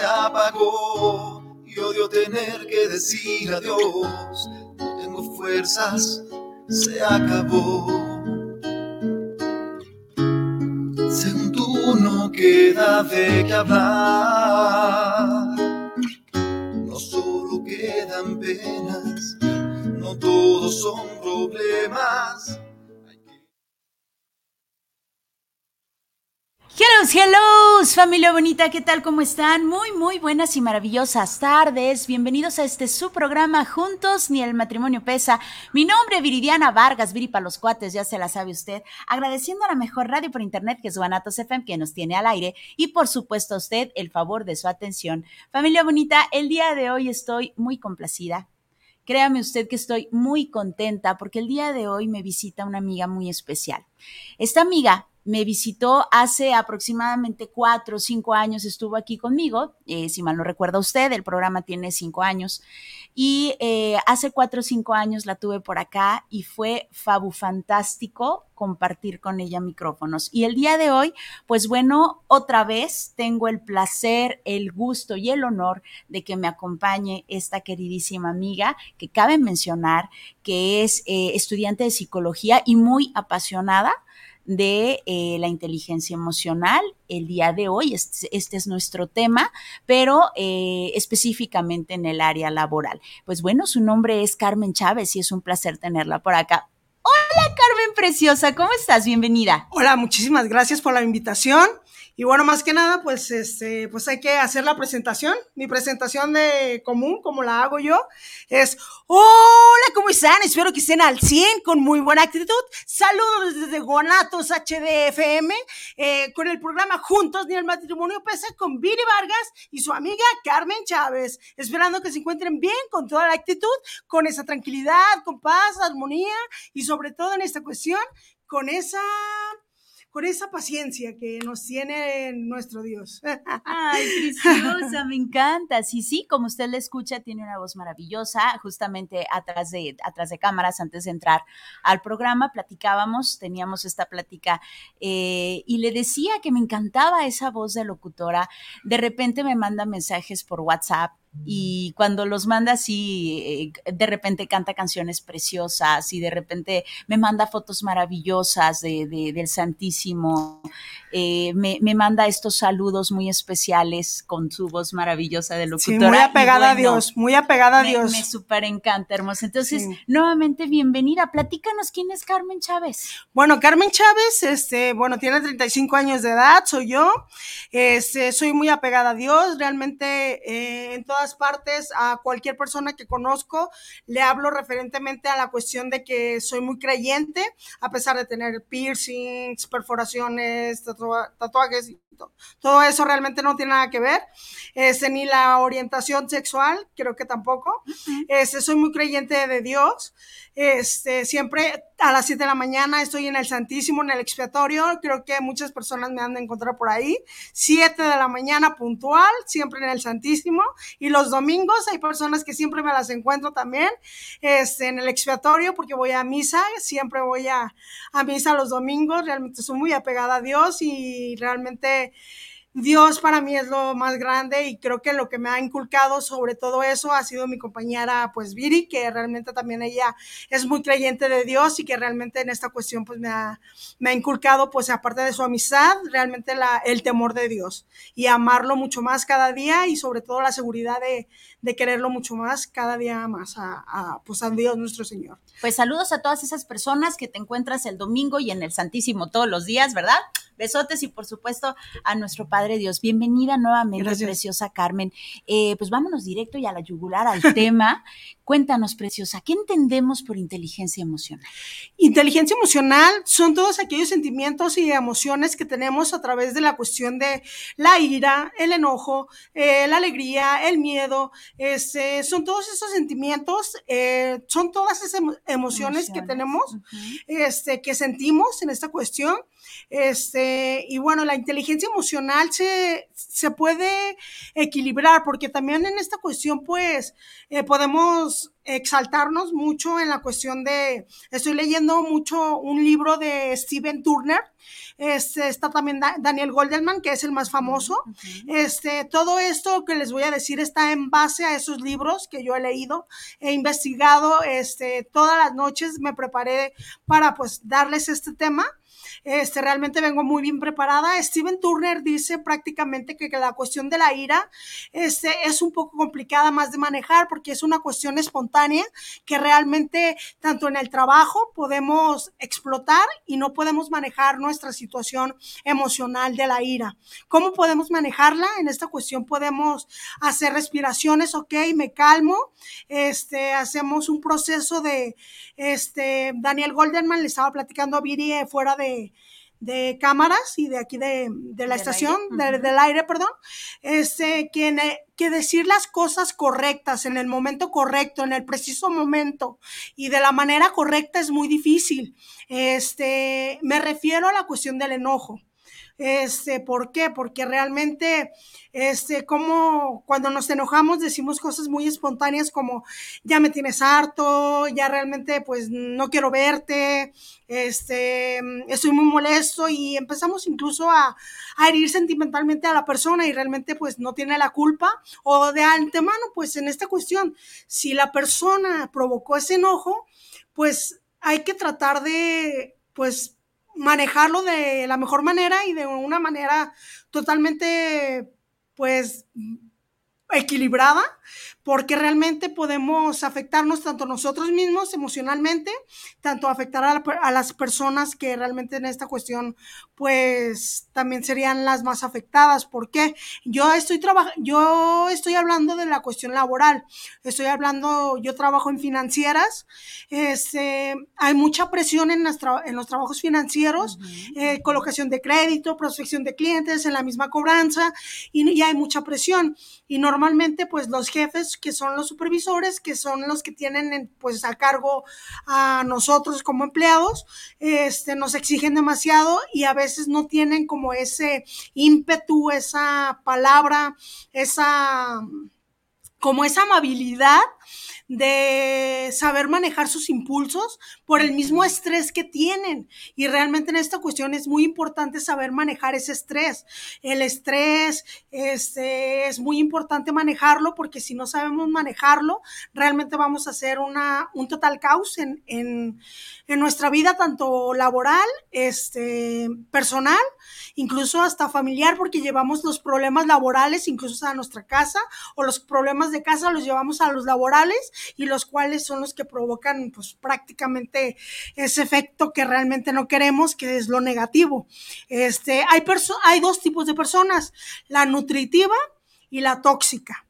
Se apagó y odio tener que decir adiós. No tengo fuerzas, se acabó. Según tú no queda de qué hablar, no solo quedan penas todos son problemas. Hello, hello, familia bonita, ¿qué tal? ¿Cómo están? Muy, muy buenas y maravillosas tardes. Bienvenidos a este su programa Juntos ni el matrimonio pesa. Mi nombre Viridiana Vargas, Viri para los cuates, ya se la sabe usted. Agradeciendo a la mejor radio por internet que es Guanatos FM, que nos tiene al aire y por supuesto a usted el favor de su atención. Familia bonita, el día de hoy estoy muy complacida, Créame usted que estoy muy contenta porque el día de hoy me visita una amiga muy especial. Esta amiga me visitó hace aproximadamente cuatro o cinco años, estuvo aquí conmigo, eh, si mal no recuerda usted, el programa tiene cinco años, y eh, hace cuatro o cinco años la tuve por acá y fue fantástico compartir con ella micrófonos. Y el día de hoy, pues bueno, otra vez tengo el placer, el gusto y el honor de que me acompañe esta queridísima amiga que cabe mencionar que es eh, estudiante de psicología y muy apasionada de eh, la inteligencia emocional. El día de hoy, este, este es nuestro tema, pero eh, específicamente en el área laboral. Pues bueno, su nombre es Carmen Chávez y es un placer tenerla por acá. Hola Carmen Preciosa, ¿cómo estás? Bienvenida. Hola, muchísimas gracias por la invitación. Y bueno, más que nada, pues, este, pues hay que hacer la presentación. Mi presentación de común, como la hago yo, es, hola, ¿cómo están? Espero que estén al 100 con muy buena actitud. Saludos desde Guanatos HDFM, eh, con el programa Juntos ni el matrimonio pesa con Viri Vargas y su amiga Carmen Chávez. Esperando que se encuentren bien, con toda la actitud, con esa tranquilidad, con paz, armonía y sobre todo en esta cuestión, con esa con esa paciencia que nos tiene nuestro Dios. Ay, preciosa, me encanta. Sí, sí, como usted le escucha, tiene una voz maravillosa. Justamente atrás de, atrás de cámaras, antes de entrar al programa, platicábamos, teníamos esta plática eh, y le decía que me encantaba esa voz de locutora. De repente me manda mensajes por WhatsApp y cuando los manda así, eh, de repente canta canciones preciosas y de repente me manda fotos maravillosas de, del Santísimo, eh, me, manda estos saludos muy especiales con su voz maravillosa de locutora. Sí, muy apegada a Dios, muy apegada a Dios. Me súper encanta, hermosa. Entonces, nuevamente, bienvenida. Platícanos quién es Carmen Chávez. Bueno, Carmen Chávez, este, bueno, tiene 35 años de edad, soy yo. Este, soy muy apegada a Dios, realmente eh, en partes, a cualquier persona que conozco, le hablo referentemente a la cuestión de que soy muy creyente, a pesar de tener piercings, perforaciones, tatuajes y todo eso realmente no tiene nada que ver. Este, ni la orientación sexual, creo que tampoco. Este, soy muy creyente de Dios. Este, siempre a las 7 de la mañana estoy en el Santísimo, en el expiatorio. Creo que muchas personas me han de encontrar por ahí. 7 de la mañana puntual, siempre en el Santísimo. Y los domingos hay personas que siempre me las encuentro también este, en el expiatorio porque voy a misa. Siempre voy a, a misa los domingos. Realmente soy muy apegada a Dios y realmente Dios para mí es lo más grande y creo que lo que me ha inculcado sobre todo eso ha sido mi compañera pues Viri, que realmente también ella es muy creyente de Dios y que realmente en esta cuestión pues me ha, me ha inculcado pues aparte de su amistad, realmente el temor de Dios y amarlo mucho más cada día y sobre todo la seguridad de, de quererlo mucho más cada día más a, a, pues a Dios nuestro Señor. Pues saludos a todas esas personas que te encuentras el domingo y en el Santísimo todos los días, ¿verdad? Besotes y por supuesto a nuestro Padre Dios. Bienvenida nuevamente, Gracias. preciosa Carmen. Eh, pues vámonos directo y a la yugular al tema. Cuéntanos, preciosa, ¿qué entendemos por inteligencia emocional? Inteligencia emocional son todos aquellos sentimientos y emociones que tenemos a través de la cuestión de la ira, el enojo, eh, la alegría, el miedo. Este, son todos esos sentimientos, eh, son todas esas emo- emociones, que tenemos, este, que sentimos en esta cuestión. Este, y bueno, la inteligencia emocional se, se puede equilibrar porque también en esta cuestión, pues, eh, podemos exaltarnos mucho en la cuestión de, estoy leyendo mucho un libro de Steven Turner, este, está también Da- Daniel Goldman, que es el más famoso. Este, todo esto que les voy a decir está en base a esos libros que yo he leído, he investigado, este, todas las noches me preparé para pues darles este tema. Este, realmente vengo muy bien preparada. Steven Turner dice prácticamente que, la cuestión de la ira este, es un poco complicada más de manejar porque es una cuestión espontánea que realmente tanto en el trabajo podemos explotar y no podemos manejar nuestra situación emocional de la ira. ¿Cómo podemos manejarla? En esta cuestión podemos hacer respiraciones, ok, me calmo, este, hacemos un proceso de, este, Daniel Goldenman le estaba platicando a Viri eh, fuera de, de cámaras y de aquí de, de la Del estación, aire, de- ujú. del aire, perdón, este, que, ne- que decir las cosas correctas en el momento correcto, en el preciso momento y de la manera correcta es muy difícil. Este, me refiero a la cuestión del enojo. Este, ¿por qué? Porque realmente, este, como cuando nos enojamos decimos cosas muy espontáneas como ya me tienes harto, ya realmente pues no quiero verte, este, estoy muy molesto y empezamos incluso a, a herir sentimentalmente a la persona y realmente pues no tiene la culpa o de antemano pues en esta cuestión, si la persona provocó ese enojo, pues hay que tratar de pues manejarlo de la mejor manera y de una manera totalmente, pues, equilibrada, porque realmente podemos afectarnos tanto nosotros mismos emocionalmente, tanto afectar a, la, a, las personas que realmente en esta cuestión, pues, también serían las más afectadas. ¿Por qué? Yo estoy yo estoy hablando de la cuestión laboral, estoy hablando, yo trabajo en financieras, este, hay mucha presión en, en los trabajos financieros, uh -huh. eh, colocación de crédito, prospección de clientes, en la misma cobranza, y, y hay mucha presión. Y normalmente, pues, los jefes, que son los supervisores, que son los que tienen, pues, a cargo a nosotros como empleados, este, nos exigen demasiado y a veces no tienen como ese ímpetu, esa palabra, esa, como esa amabilidad de saber manejar sus impulsos por el mismo estrés que tienen. Y realmente en esta cuestión es muy importante saber manejar ese estrés. El estrés este, es muy importante manejarlo porque si no sabemos manejarlo, realmente vamos a hacer una, un total caos en, en, en nuestra vida, tanto laboral, este, personal, incluso hasta familiar, porque llevamos los problemas laborales incluso a nuestra casa o los problemas de casa los llevamos a los laborales y los cuales son los que provocan pues prácticamente ese efecto que realmente no queremos, que es lo negativo. Este, hay, hay dos tipos de personas, la nutritiva y la tóxica.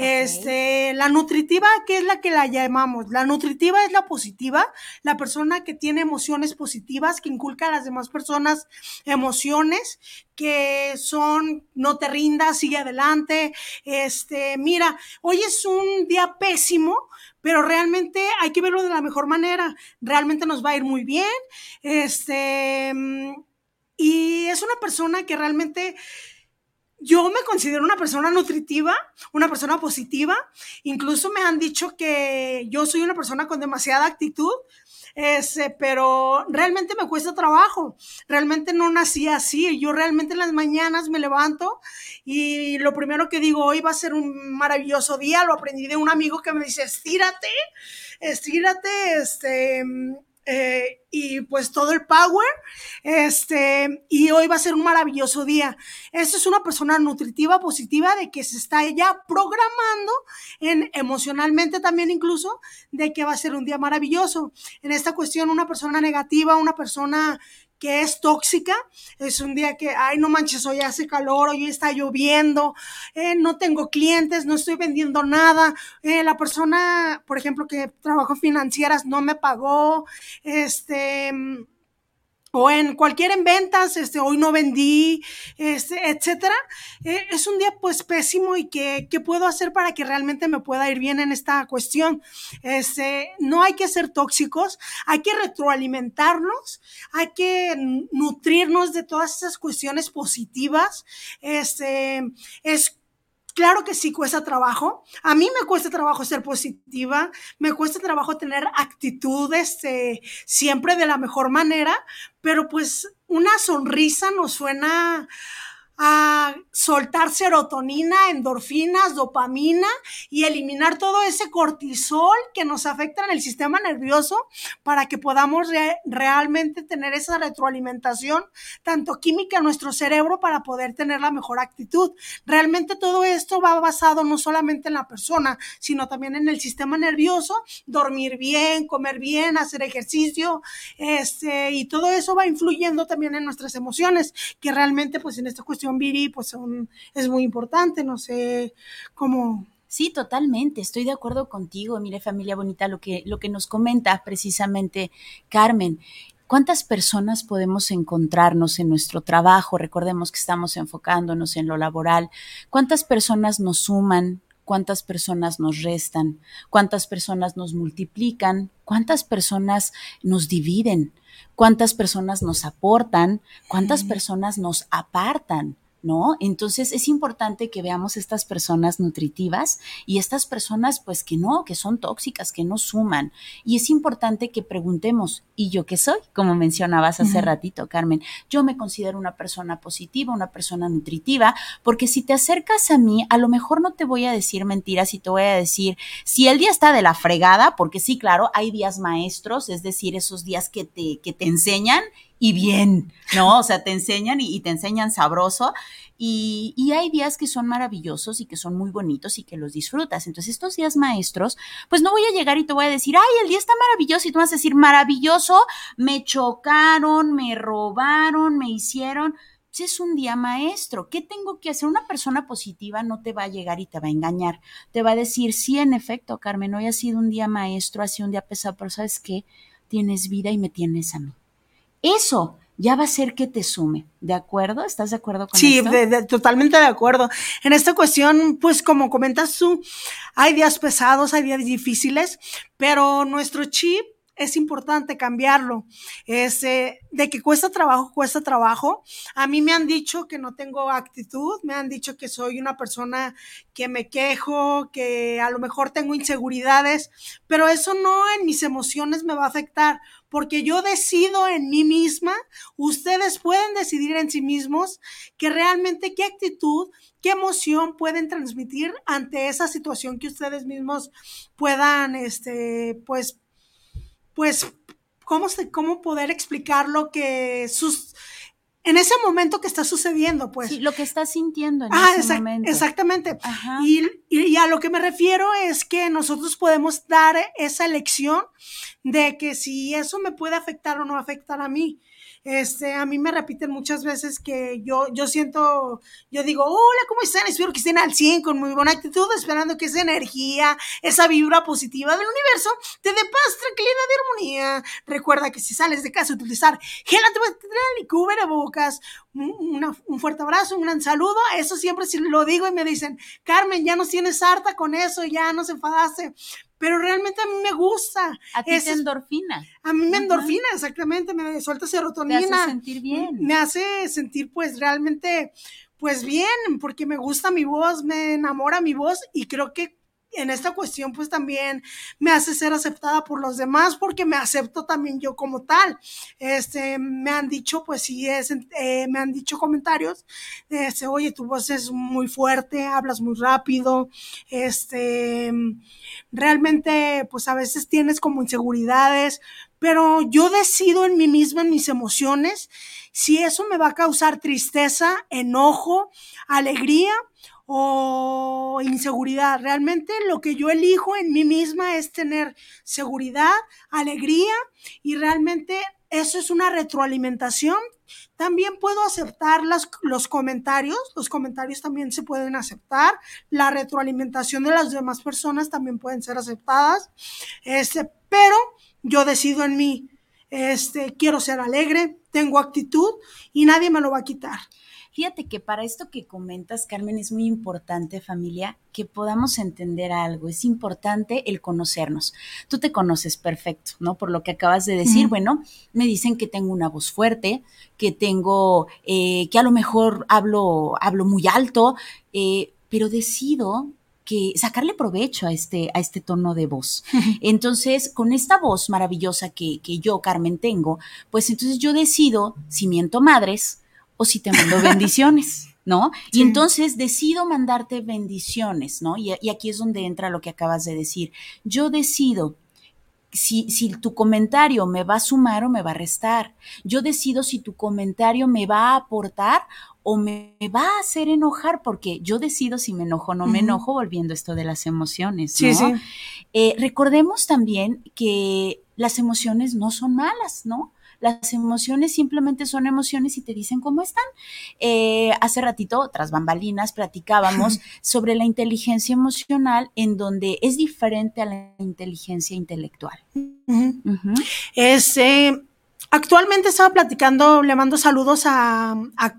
Este, la nutritiva, ¿qué es la que la llamamos? La nutritiva es la positiva, la persona que tiene emociones positivas, que inculca a las demás personas emociones que son no te rindas, sigue adelante. Este, mira, hoy es un día pésimo, pero realmente hay que verlo de la mejor manera. Realmente nos va a ir muy bien. Este, y es una persona que realmente yo me considero una persona nutritiva, una persona positiva. Incluso me han dicho que yo soy una persona con demasiada actitud, ese, pero realmente me cuesta trabajo. Realmente no nací así. Yo realmente en las mañanas me levanto y lo primero que digo, hoy va a ser un maravilloso día. Lo aprendí de un amigo que me dice, estírate, estírate, este, eh, y pues todo el power. Este, y hoy va a ser un maravilloso día. Esta es una persona nutritiva, positiva, de que se está ya programando en, emocionalmente también incluso, de que va a ser un día maravilloso. En esta cuestión, una persona negativa, una persona que es tóxica. Es un día que, ay, no manches, hoy hace calor, hoy está lloviendo, eh, no tengo clientes, no estoy vendiendo nada. Eh, la persona, por ejemplo, que trabajo financieras no me pagó. Este o en cualquier en ventas, este, hoy no vendí, este, etcétera. Eh, es un día pues pésimo y que, ¿qué puedo hacer para que realmente me pueda ir bien en esta cuestión? Este, no hay que ser tóxicos, hay que retroalimentarnos, hay que nutrirnos de todas esas cuestiones positivas. Este, es Claro que sí cuesta trabajo. A mí me cuesta trabajo ser positiva, me cuesta trabajo tener actitudes este, siempre de la mejor manera, pero pues una sonrisa nos suena a soltar serotonina, endorfinas, dopamina y eliminar todo ese cortisol que nos afecta en el sistema nervioso para que podamos realmente tener esa retroalimentación, tanto química en nuestro cerebro para poder tener la mejor actitud. Realmente todo esto va basado no solamente en la persona, sino también en el sistema nervioso, dormir bien, comer bien, hacer ejercicio, este, y todo eso va influyendo también en nuestras emociones, que realmente pues en esta cuestión Viri, pues es muy importante, no sé cómo... Sí, totalmente, estoy de acuerdo contigo, mire familia bonita, lo que, lo que nos comenta precisamente Carmen. ¿Cuántas personas podemos encontrarnos en nuestro trabajo? Recordemos que estamos enfocándonos en lo laboral. ¿Cuántas personas nos suman? ¿Cuántas personas nos restan? ¿Cuántas personas nos multiplican? ¿Cuántas personas nos dividen? ¿Cuántas personas nos aportan? ¿Cuántas personas nos apartan? ¿No? Entonces es importante que veamos estas personas nutritivas y estas personas pues que no, que son tóxicas, que no suman. Y es importante que preguntemos, ¿y yo qué soy? Como mencionabas hace ratito, Carmen, yo me considero una persona positiva, una persona nutritiva, porque si te acercas a mí, a lo mejor no te voy a decir mentiras y te voy a decir, si el día está de la fregada, porque sí, claro, hay días maestros, es decir, esos días que te, que te enseñan y bien, ¿no? O sea, te enseñan y, te enseñan sabroso. Y, hay días que son maravillosos y que son muy bonitos y que los disfrutas. Entonces, estos días maestros, pues no voy a llegar y te voy a decir, ay, el día está maravilloso y tú vas a decir, maravilloso, me chocaron, me robaron, me hicieron. Pues es un día maestro. ¿Qué tengo que hacer? Una persona positiva no te va a llegar y te va a engañar. Te va a decir, sí, en efecto, Carmen, hoy ha sido un día maestro, ha sido un día pesado, pero ¿sabes qué? Tienes vida y me tienes a mí eso ya va a ser que te sume, ¿de acuerdo? ¿Estás de acuerdo con sí, esto? Sí, totalmente de acuerdo. En esta cuestión, pues como comentas tú, hay días pesados, hay días difíciles, pero nuestro chip es importante cambiarlo. Eh, de que cuesta trabajo, cuesta trabajo. A mí me han dicho que no tengo actitud, me han dicho que soy una persona que me quejo, que a lo mejor tengo inseguridades, pero eso no en mis emociones me va a afectar, porque yo decido en mí misma, ustedes pueden decidir en sí mismos que realmente qué actitud, qué emoción pueden transmitir ante esa situación que ustedes mismos puedan, este, pues, pues, ¿cómo, se, cómo poder explicar lo que sus, en ese momento que está sucediendo, pues. Sí, lo que estás sintiendo en ah, ese momento. Exactamente. Y, y, a lo que me refiero es que nosotros podemos dar esa elección de que si eso me puede afectar o no afectar a mí. Este, a mí me repiten muchas veces que yo, yo siento, yo digo, hola, ¿cómo están? Espero que estén al 100 con muy buena actitud, esperando que esa energía, esa vibra positiva del universo te dé paz, tranquilidad y armonía. Recuerda que si sales de casa, utilizar gel antibacterial y cubrebocas. Una, un fuerte abrazo, un gran saludo. Eso siempre si lo digo y me dicen, Carmen, ya nos tienes harta con eso, ya nos enfadaste pero realmente a mí me gusta. A ti te endorfina. A mí me endorfina, exactamente, me suelta serotonina. Me hace sentir bien. Me hace sentir pues realmente pues bien, porque me gusta mi voz, me enamora mi voz y creo que en esta cuestión pues también me hace ser aceptada por los demás porque me acepto también yo como tal. Este, me han dicho pues sí, es, eh, me han dicho comentarios, este, oye, tu voz es muy fuerte, hablas muy rápido, este, realmente pues a veces tienes como inseguridades, pero yo decido en mí misma, en mis emociones, si eso me va a causar tristeza, enojo, alegría o inseguridad. Realmente lo que yo elijo en mí misma es tener seguridad, alegría y realmente eso es una retroalimentación. También puedo aceptar los comentarios, los comentarios también se pueden aceptar, la retroalimentación de las demás personas también pueden ser aceptadas, este, pero yo decido en mí, este, quiero ser alegre, tengo actitud y nadie me lo va a quitar. Fíjate que para esto que comentas, Carmen, es muy importante, familia, que podamos entender algo. Es importante el conocernos. Tú te conoces perfecto, ¿no? Por lo que acabas de decir, bueno, me dicen que tengo una voz fuerte, que tengo, eh, que a lo mejor hablo, hablo muy alto, eh, pero decido que sacarle provecho a este, a este tono de voz. Entonces, con esta voz maravillosa que, que yo, Carmen, tengo, pues entonces yo decido, si miento madres, o si te mando bendiciones, ¿no? Y entonces decido mandarte bendiciones, ¿no? Y, aquí es donde entra lo que acabas de decir. Yo decido si, si, tu comentario me va a sumar o me va a restar. Yo decido si tu comentario me va a aportar o me, va a hacer enojar, porque yo decido si me enojo o no me enojo, volviendo esto de las emociones. ¿no? Sí, sí. Eh, recordemos también que las emociones no son malas, ¿no? Las emociones simplemente son emociones y te dicen cómo están. Eh, hace ratito, tras bambalinas, platicábamos sobre la inteligencia emocional en donde es diferente a la inteligencia intelectual. Este, actualmente estaba platicando, le mando saludos a, a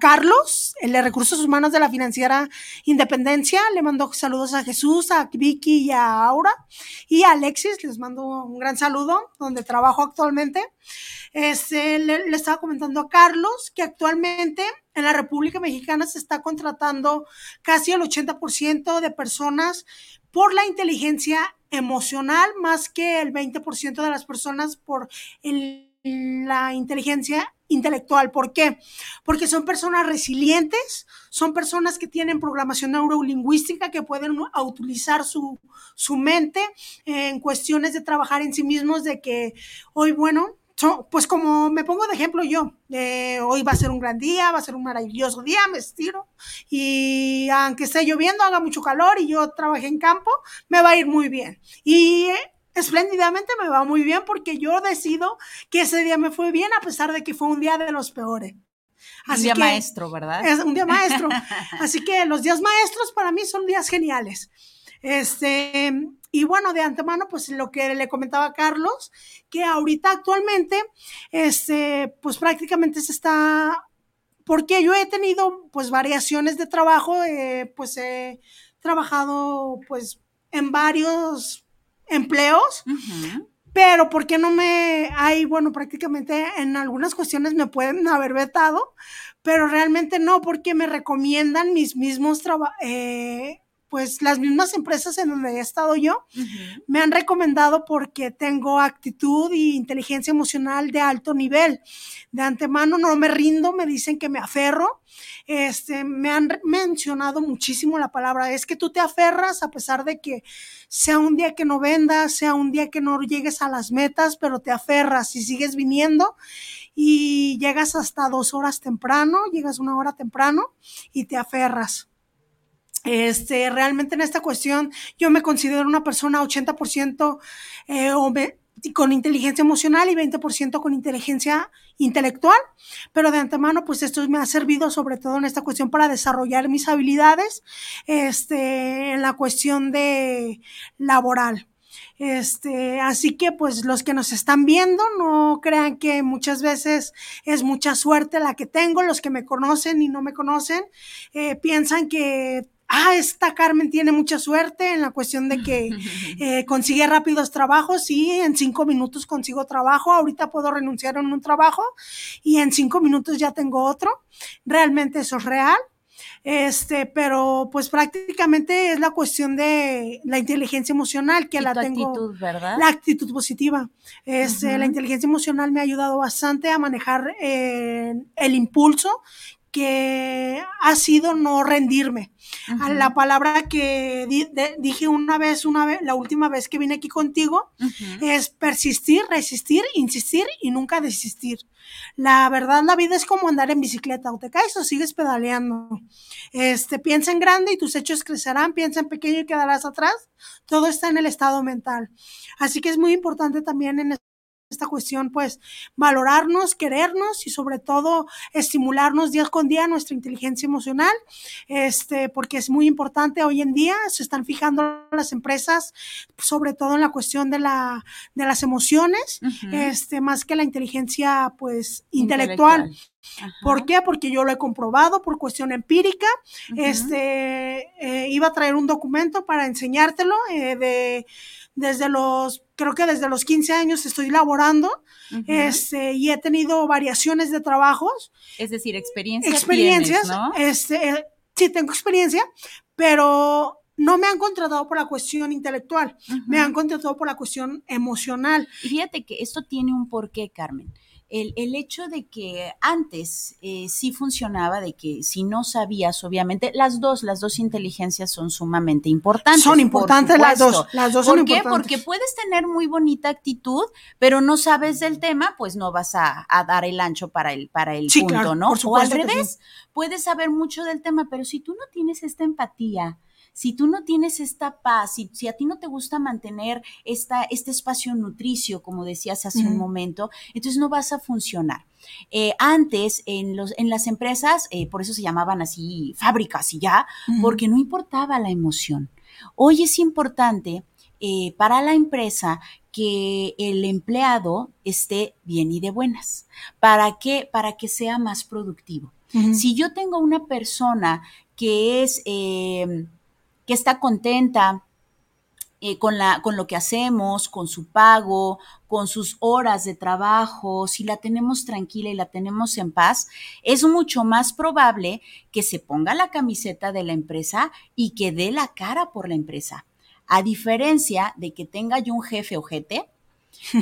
Carlos, el de Recursos Humanos de la Financiera Independencia. Le mando saludos a Jesús, a Vicky y a Aura. Y a Alexis, les mando un gran saludo, donde trabajo actualmente. Este, le, estaba comentando a Carlos que actualmente en la República Mexicana se está contratando casi el 80% de personas por la inteligencia emocional, más que el 20% de las personas por la inteligencia intelectual. ¿Por qué? Porque son personas resilientes, son personas que tienen programación neurolingüística, que pueden utilizar su, su mente en cuestiones de trabajar en sí mismos, de que hoy, bueno, pues como me pongo de ejemplo yo, hoy va a ser un gran día, va a ser un maravilloso día, me estiro y aunque esté lloviendo, haga mucho calor y yo trabajé en campo, me va a ir muy bien. Y espléndidamente me va muy bien porque yo decido que ese día me fue bien a pesar de que fue un día de los peores. un día maestro, ¿verdad? Es un día maestro. Así que los días maestros para mí son días geniales. Este, y bueno, de antemano, pues lo que le comentaba a Carlos, que ahorita actualmente, este, pues prácticamente se está, porque yo he tenido pues variaciones de trabajo, eh, pues he trabajado pues en varios empleos, pero ¿por qué no me hay, bueno, prácticamente en algunas cuestiones me pueden haber vetado, pero realmente no, porque me recomiendan mis mismos trabajos. Eh, pues las mismas empresas en donde he estado yo me han recomendado porque tengo actitud y inteligencia emocional de alto nivel. De antemano no me rindo, me dicen que me aferro. Este, me han mencionado muchísimo la palabra, es que tú te aferras a pesar de que sea un día que no vendas, sea un día que no llegues a las metas, pero te aferras y sigues viniendo y llegas hasta dos horas temprano, llegas una hora temprano y te aferras. Este, realmente en esta cuestión yo me considero una persona 80% eh, con inteligencia emocional y 20% con inteligencia intelectual, pero de antemano pues esto me ha servido sobre todo en esta cuestión para desarrollar mis habilidades este, en la cuestión de laboral. Este, así que pues los que nos están viendo, no crean que muchas veces es mucha suerte la que tengo, los que me conocen y no me conocen, eh, piensan que ah, esta Carmen tiene mucha suerte en la cuestión de que eh, consigue rápidos trabajos, sí, en cinco minutos consigo trabajo, ahorita puedo renunciar en un trabajo y en cinco minutos ya tengo otro. Realmente eso es real. Este, pero pues prácticamente es la cuestión de la inteligencia emocional que la tengo. Actitud, ¿verdad? La actitud positiva. Este, La inteligencia emocional me ha ayudado bastante a manejar eh, el impulso que ha sido no rendirme. a La palabra que dije una vez, una vez, la última vez que vine aquí contigo, es persistir, resistir, insistir y nunca desistir. La verdad, la vida es como andar en bicicleta, o te caes o sigues pedaleando. Este, piensa en grande y tus hechos crecerán, piensa en pequeño y quedarás atrás. Todo está en el estado mental. Así que es muy importante también en esta cuestión, pues valorarnos, querernos y sobre todo estimularnos día con día nuestra inteligencia emocional, este, porque es muy importante hoy en día, se están fijando las empresas, sobre todo en la cuestión de, la, de las emociones, este, más que la inteligencia, pues, intelectual. ¿Por qué? Porque yo lo he comprobado por cuestión empírica. Este, eh, iba a traer un documento para enseñártelo eh, de desde los, creo que desde los 15 años estoy laborando este, y he tenido variaciones de trabajos. Es decir, experiencia experiencias. ¿no? este, eh, sí, tengo experiencia, pero no me han contratado por la cuestión intelectual, me han contratado por la cuestión emocional. Y fíjate que esto tiene un porqué, Carmen el, el, hecho de que antes eh, sí funcionaba, de que si no sabías, obviamente, las dos, las dos inteligencias son sumamente importantes. Son importantes las dos, las dos ¿Por son qué? importantes. Porque puedes tener muy bonita actitud, pero no sabes del tema, pues no vas a, a dar el ancho para el, para el Sí, punto, claro, ¿no? por O al revés, puedes saber mucho del tema, pero si tú no tienes esta empatía, si tú no tienes esta paz, si, si, a ti no te gusta mantener esta, este espacio nutricio, como decías hace un momento, entonces no vas a funcionar. Eh, antes, en, los, en las empresas, eh, por eso se llamaban así fábricas y ya, porque no importaba la emoción. Hoy es importante eh, para la empresa que el empleado esté bien y de buenas. ¿Para qué? Para que sea más productivo. Si yo tengo una persona que es eh, que está contenta eh, con, la, con lo que hacemos, con su pago, con sus horas de trabajo, si la tenemos tranquila y la tenemos en paz, es mucho más probable que se ponga la camiseta de la empresa y que dé la cara por la empresa. A diferencia de que tenga yo un jefe ojete,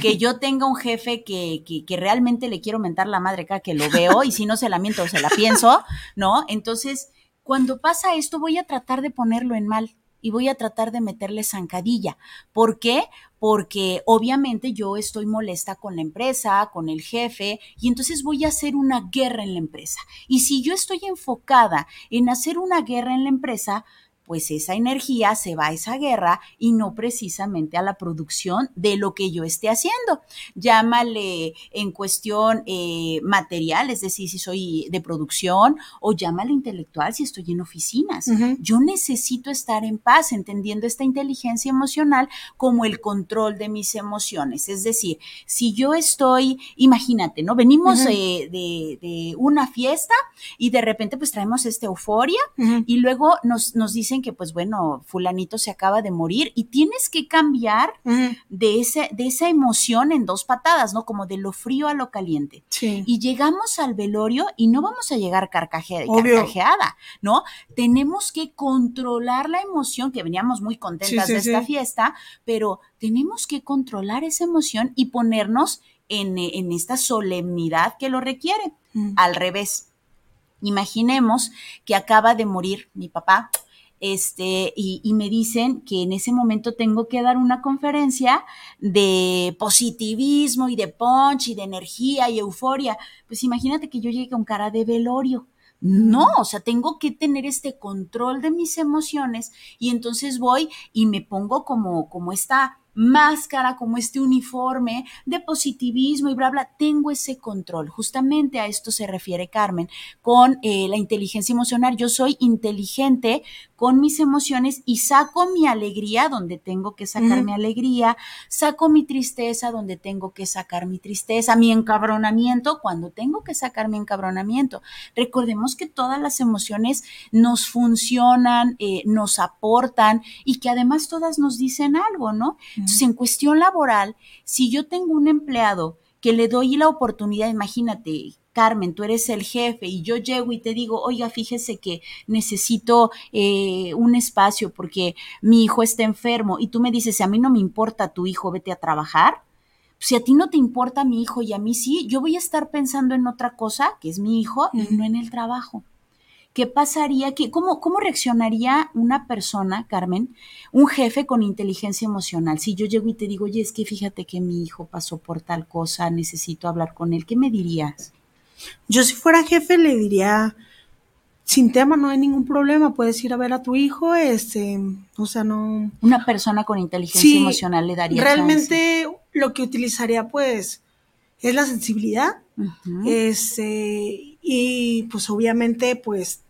que yo tenga un jefe que, que, que, realmente le quiero mentar la madre acá que lo veo y si no se la miento se la pienso, ¿no? Entonces, cuando pasa esto voy a tratar de ponerlo en mal y voy a tratar de meterle zancadilla. ¿Por qué? Porque obviamente yo estoy molesta con la empresa, con el jefe, y entonces voy a hacer una guerra en la empresa. Y si yo estoy enfocada en hacer una guerra en la empresa, pues esa energía se va a esa guerra y no precisamente a la producción de lo que yo esté haciendo. Llámale en cuestión eh, material, es decir, si soy de producción, o llámale intelectual si estoy en oficinas. Uh -huh. Yo necesito estar en paz, entendiendo esta inteligencia emocional como el control de mis emociones. Es decir, si yo estoy, imagínate, ¿no? Venimos uh -huh. eh, de, de, una fiesta y de repente pues traemos esta euforia uh -huh. y luego nos, nos dicen que pues bueno, fulanito se acaba de morir y tienes que cambiar uh -huh. de, ese, de esa emoción en dos patadas, ¿no? Como de lo frío a lo caliente. Sí. Y llegamos al velorio y no vamos a llegar carcaje carcajeada, ¿no? Tenemos que controlar la emoción, que veníamos muy contentas sí, sí, de esta fiesta, pero tenemos que controlar esa emoción y ponernos en, en esta solemnidad que lo requiere. Uh -huh. Al revés. Imaginemos que acaba de morir mi papá, este, y, me dicen que en ese momento tengo que dar una conferencia de positivismo y de punch y de energía y euforia. Pues imagínate que yo llegue con cara de velorio. No, o sea, tengo que tener este control de mis emociones y entonces voy y me pongo como, como esta máscara, como este uniforme de positivismo y bla, bla, tengo ese control. Justamente a esto se refiere Carmen con eh, la inteligencia emocional. Yo soy inteligente con mis emociones y saco mi alegría donde tengo que sacar mi alegría, saco mi tristeza donde tengo que sacar mi tristeza, mi encabronamiento cuando tengo que sacar mi encabronamiento. Recordemos que todas las emociones nos funcionan, eh, nos aportan y que además todas nos dicen algo, ¿no? Entonces, en cuestión laboral, si yo tengo un empleado que le doy la oportunidad, imagínate, Carmen, tú eres el jefe y yo llego y te digo, oiga, fíjese que necesito eh, un espacio porque mi hijo está enfermo y tú me dices, si a mí no me importa tu hijo, vete a trabajar. Si a ti no te importa mi hijo y a mí sí, yo voy a estar pensando en otra cosa, que es mi hijo, y no en el trabajo. ¿Qué pasaría? ¿Qué, cómo, ¿Cómo reaccionaría una persona, Carmen, un jefe con inteligencia emocional? Si yo llego y te digo, oye, es que fíjate que mi hijo pasó por tal cosa, necesito hablar con él, ¿qué me dirías? Yo si fuera jefe le diría, sin tema, no hay ningún problema, puedes ir a ver a tu hijo, este, o sea, no... Una persona con inteligencia emocional le daría... Realmente lo que utilizaría pues es la sensibilidad, este, y pues obviamente pues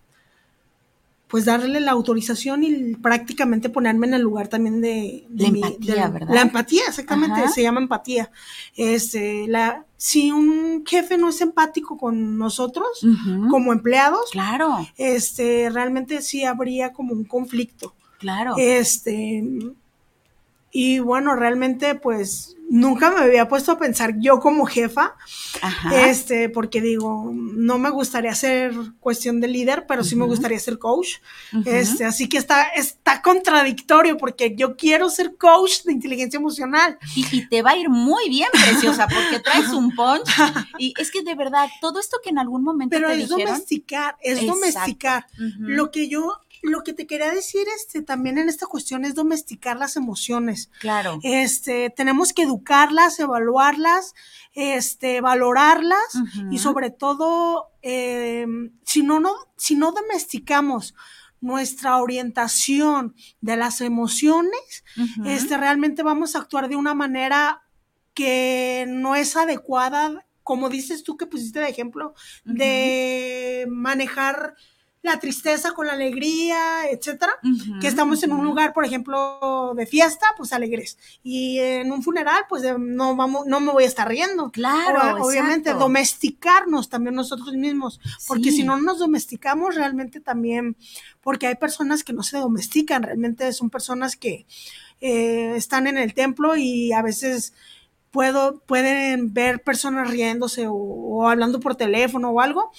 pues darle la autorización y prácticamente ponerme en el lugar también de, la empatía, ¿verdad? La empatía, exactamente, se llama empatía. Este, la, si un jefe no es empático con nosotros como empleados, claro. este, realmente sí habría como un conflicto. Claro. Este, y bueno, realmente pues nunca me había puesto a pensar yo como jefa, este, porque digo, no me gustaría ser cuestión de líder, pero sí me gustaría ser coach. Este, así que está, está contradictorio porque yo quiero ser coach de inteligencia emocional. Y, te va a ir muy bien, preciosa, porque traes un punch. Y es que de verdad, todo esto que en algún momento pero te es domesticar, es domesticar. Lo que yo lo que te quería decir este también en esta cuestión es domesticar las emociones. Claro. Este, tenemos que educarlas, evaluarlas, este, valorarlas y sobre todo, em, si no, no, si no domesticamos nuestra orientación de las emociones, este, realmente vamos a actuar de una manera que no es adecuada, como dices tú que pusiste de ejemplo, de manejar la tristeza con la alegría, etcétera, que estamos en un lugar, por ejemplo, de fiesta, pues alegres, y en un funeral, pues no vamos, no me voy a estar riendo. Claro, obviamente domesticarnos también nosotros mismos, porque si no nos domesticamos realmente también, porque hay personas que no se domestican, realmente son personas que eh, están en el templo y a veces puedo, pueden ver personas riéndose o, hablando por teléfono o algo.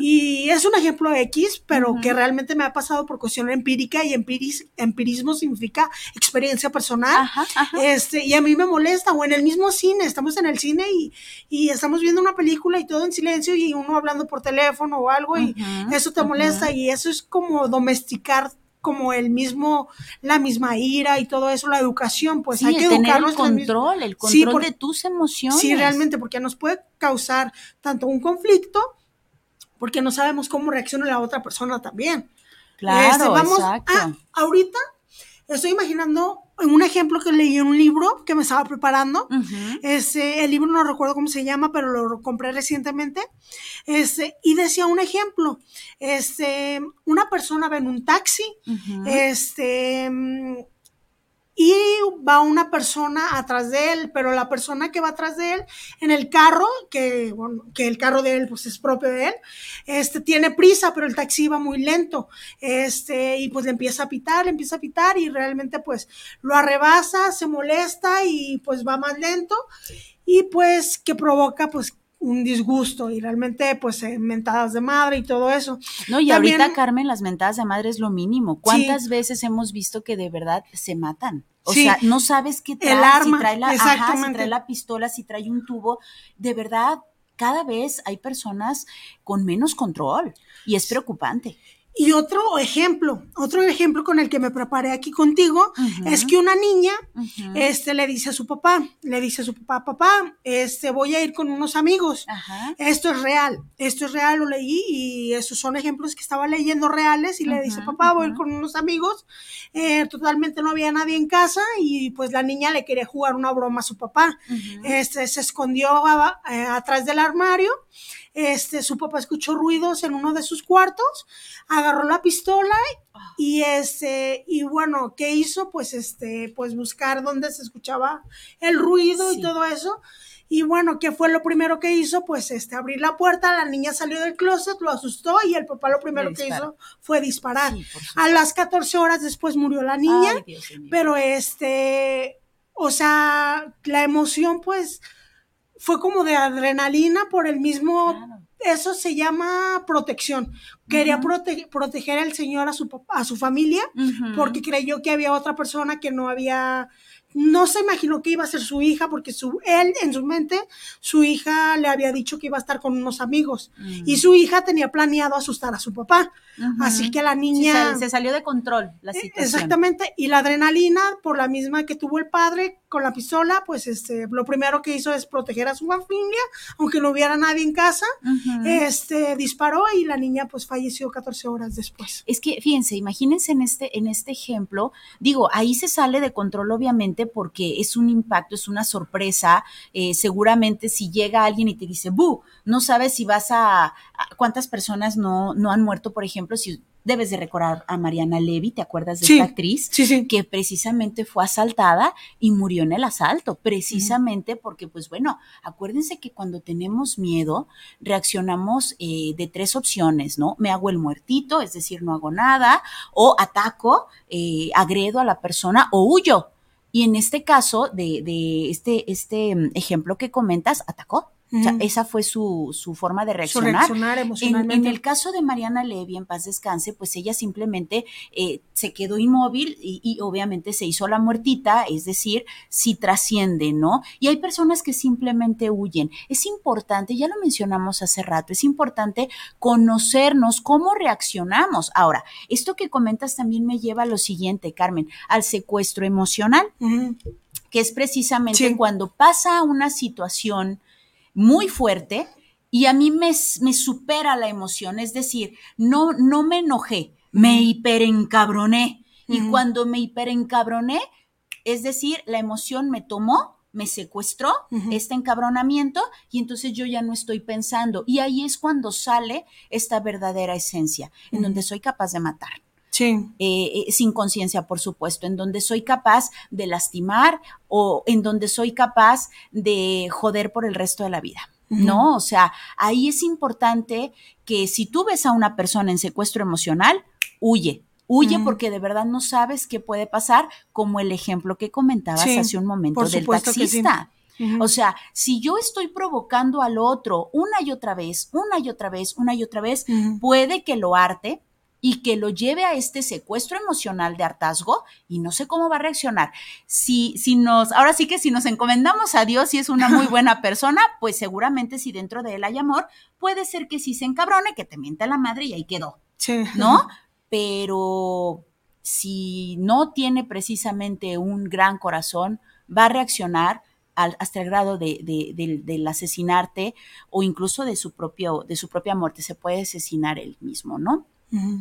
Y es un ejemplo X, pero que realmente me ha pasado por cuestión empírica y empirismo significa experiencia personal. Este, y a mí me molesta, o en el mismo cine, estamos en el cine y, y, estamos viendo una película y todo en silencio y uno hablando por teléfono o algo y eso te molesta y eso es como domesticar como el mismo, la misma ira y todo eso, la educación, pues hay que educarnos. El control, el control de tus emociones. Sí, realmente, porque nos puede causar tanto un conflicto, porque no sabemos cómo reacciona la otra persona también. Claro, este, vamos exacto. ahorita estoy imaginando un ejemplo que leí en un libro que me estaba preparando. Este, el libro no recuerdo cómo se llama, pero lo compré recientemente. Este, y decía un ejemplo. Este, una persona ve en un taxi, este, y va una persona atrás de él, pero la persona que va atrás de él en el carro, que, que el carro de él pues es propio de él, este tiene prisa, pero el taxi va muy lento, este, y pues le empieza a pitar, le empieza a pitar y realmente pues lo arrebasa, se molesta y pues va más lento y pues que provoca pues un disgusto y realmente pues eh, mentadas de madre y todo eso. No, y ahorita Carmen, las mentadas de madre es lo mínimo. ¿Cuántas veces hemos visto que de verdad se matan? O sea, no sabes qué trae, el arma, si trae la, si trae la pistola, si trae un tubo. De verdad, cada vez hay personas con menos control y es preocupante. Y otro ejemplo, otro ejemplo con el que me preparé aquí contigo es que una niña este, le dice a su papá, le dice a su papá, papá, este, voy a ir con unos amigos. Esto es real, esto es real, lo leí y esos son ejemplos que estaba leyendo reales y le dice, papá, voy a ir con unos amigos. Eh, totalmente no había nadie en casa y pues la niña le quería jugar una broma a su papá. Este, se escondió eh, atrás del armario este, su papá escuchó ruidos en uno de sus cuartos, agarró la pistola y este, y bueno, ¿qué hizo? Pues este, pues buscar dónde se escuchaba el ruido y todo eso. Y bueno, ¿qué fue lo primero que hizo? Pues este, abrir la puerta, la niña salió del closet, lo asustó y el papá lo primero que hizo fue disparar. a las 14 horas después murió la niña, pero este, o sea, la emoción pues fue como de adrenalina por el mismo, eso se llama protección. Quería proteger al señor a su, a su familia porque creyó que había otra persona que no había no se imaginó que iba a ser su hija porque su, él en su mente, su hija le había dicho que iba a estar con unos amigos. Y mm. su hija tenía planeado asustar a su papá. Así que la niña... se, salió de control la e, situación. Exactamente, y la adrenalina, por la misma que tuvo el padre con la pistola, pues este, lo primero que hizo es proteger a su familia, aunque no hubiera nadie en casa, este, disparó y la niña pues falleció 14 horas después. Es que, fíjense, imagínense en este, en este ejemplo, digo, ahí se sale de control obviamente porque es un impacto, es una sorpresa. Eh, seguramente si llega alguien y te dice, bu, no sabes si vas a, cuántas personas no, no han muerto, por ejemplo, si debes de recordar a Mariana Levy, ¿te acuerdas de esta actriz? Sí, sí. Que precisamente fue asaltada y murió en el asalto, precisamente porque, pues bueno, acuérdense que cuando tenemos miedo, reaccionamos eh, de tres opciones, ¿no? Me hago el muertito, es decir, no hago nada, o ataco, eh, agredo a la persona, o huyo. Y en este caso, de, de este, este mm, ejemplo que comentas, atacó. O sea, esa fue su, su forma de reaccionar. reaccionar emocionalmente. En, el caso de Mariana Levy, en paz descanse, pues ella simplemente eh, se quedó inmóvil y, obviamente se hizo la muertita, es decir, si trasciende, ¿no? Y hay personas que simplemente huyen. Es importante, ya lo mencionamos hace rato, es importante conocernos cómo reaccionamos. Ahora, esto que comentas también me lleva a lo siguiente, Carmen, al secuestro emocional. que es precisamente cuando pasa una situación muy fuerte y a mí me, me supera la emoción, es decir, no, no me enojé, me hiperencabroné. Y cuando me hiperencabroné, es decir, la emoción me tomó, me secuestró este encabronamiento y entonces yo ya no estoy pensando. Y ahí es cuando sale esta verdadera esencia, en donde soy capaz de matar. Sí. Eh, eh, sin conciencia, por supuesto, en donde soy capaz de lastimar o en donde soy capaz de joder por el resto de la vida. ¿No? O sea, ahí es importante que si tú ves a una persona en secuestro emocional, huye, Huye porque de verdad no sabes qué puede pasar, como el ejemplo que comentabas hace un momento del taxista. O sea, si yo estoy provocando al otro una y otra vez, una y otra vez, una y otra vez, puede que lo arte, y que lo lleve a este secuestro emocional de hartazgo y no sé cómo va a reaccionar. Si, si nos, ahora sí que si nos encomendamos a Dios y es una muy buena persona, pues seguramente si dentro de él hay amor, puede ser que sí se encabrone, que te mienta la madre y ahí quedó. Sí. ¿No? Pero si no tiene precisamente un gran corazón, va a reaccionar hasta el grado de, de, del asesinarte o incluso de su, propio, de su propia muerte. Se puede asesinar él mismo, ¿no?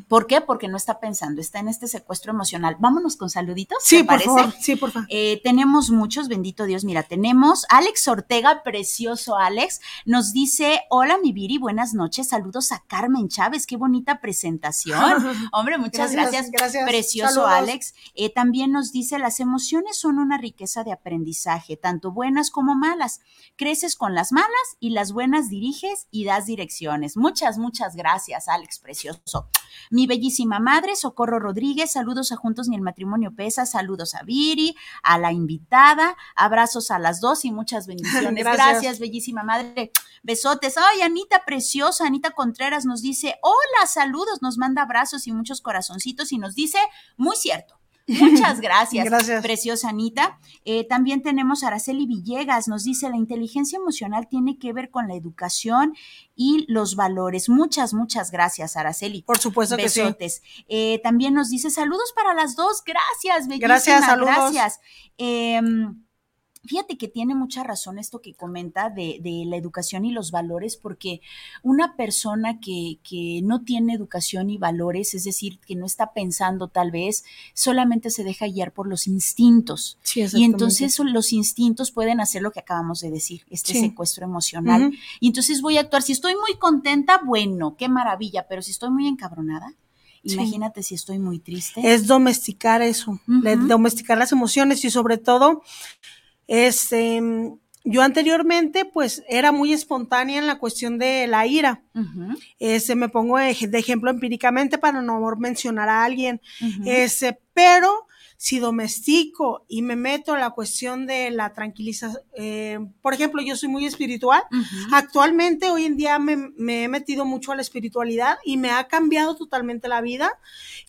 ¿Por qué? Porque no está pensando, está en este secuestro emocional. Vámonos con saluditos. Sí, por favor. Sí, por favor. Eh, tenemos muchos, bendito Dios. Mira, tenemos Alex Ortega, precioso Alex, nos dice: Hola, mi Viri, buenas noches. Saludos a Carmen Chávez, qué bonita presentación. Hombre, muchas gracias. Gracias. Precioso Alex. Eh, también nos dice: Las emociones son una riqueza de aprendizaje, tanto buenas como malas. Creces con las malas y las buenas diriges y das direcciones. Muchas, muchas gracias, Alex, precioso. Mi bellísima madre, Socorro Rodríguez, saludos a Juntos ni el Matrimonio Pesa, saludos a Viri, a la invitada, abrazos a las dos y muchas bendiciones. Gracias, bellísima madre. Besotes. Ay, Anita preciosa, Anita Contreras nos dice, hola, saludos, nos manda abrazos y muchos corazoncitos y nos dice, muy cierto. Muchas gracias. Gracias. Preciosa Anita. Eh, también tenemos a Araceli Villegas, nos dice, la inteligencia emocional tiene que ver con la educación y los valores. Muchas, muchas gracias, Araceli. Por supuesto que sí. Besotes. Eh, también nos dice, saludos para las dos. Gracias, bellísima. Gracias, saludos. Gracias. Em, Fíjate que tiene mucha razón esto que comenta de, de la educación y los valores, porque una persona que, que, no tiene educación y valores, es decir, que no está pensando tal vez, solamente se deja guiar por los instintos. Sí, y entonces los instintos pueden hacer lo que acabamos de decir, este Sí. secuestro emocional. Y entonces voy a actuar, si estoy muy contenta, bueno, qué maravilla, pero si estoy muy encabronada, Sí. imagínate si estoy muy triste. es domesticar eso, domesticar las emociones y sobre todo, este, yo anteriormente pues era muy espontánea en la cuestión de la ira. Este, me pongo de, ej- de ejemplo empíricamente para no mencionar a alguien. Ese, pero si domestico y me meto a la cuestión de la tranquilización, por ejemplo, yo soy muy espiritual. Actualmente, hoy en día, me, me he metido mucho a la espiritualidad y me ha cambiado totalmente la vida.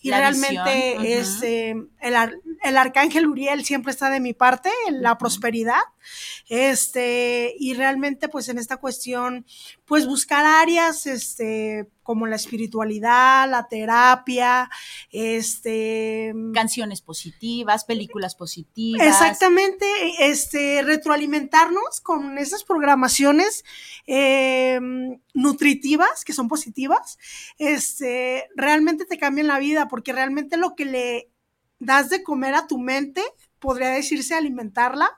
Y La realmente, visión, ujú. este, el, ar- el arcángel Uriel siempre está de mi parte, en la prosperidad. Este, y realmente, pues en esta cuestión, pues buscar áreas, este, como la espiritualidad, la terapia, este, canciones positivas, películas positivas. Exactamente, este, retroalimentarnos con esas programaciones eh, nutritivas, que son positivas, este, realmente te cambian la vida, porque realmente lo que le das de comer a tu mente, podría decirse alimentarla,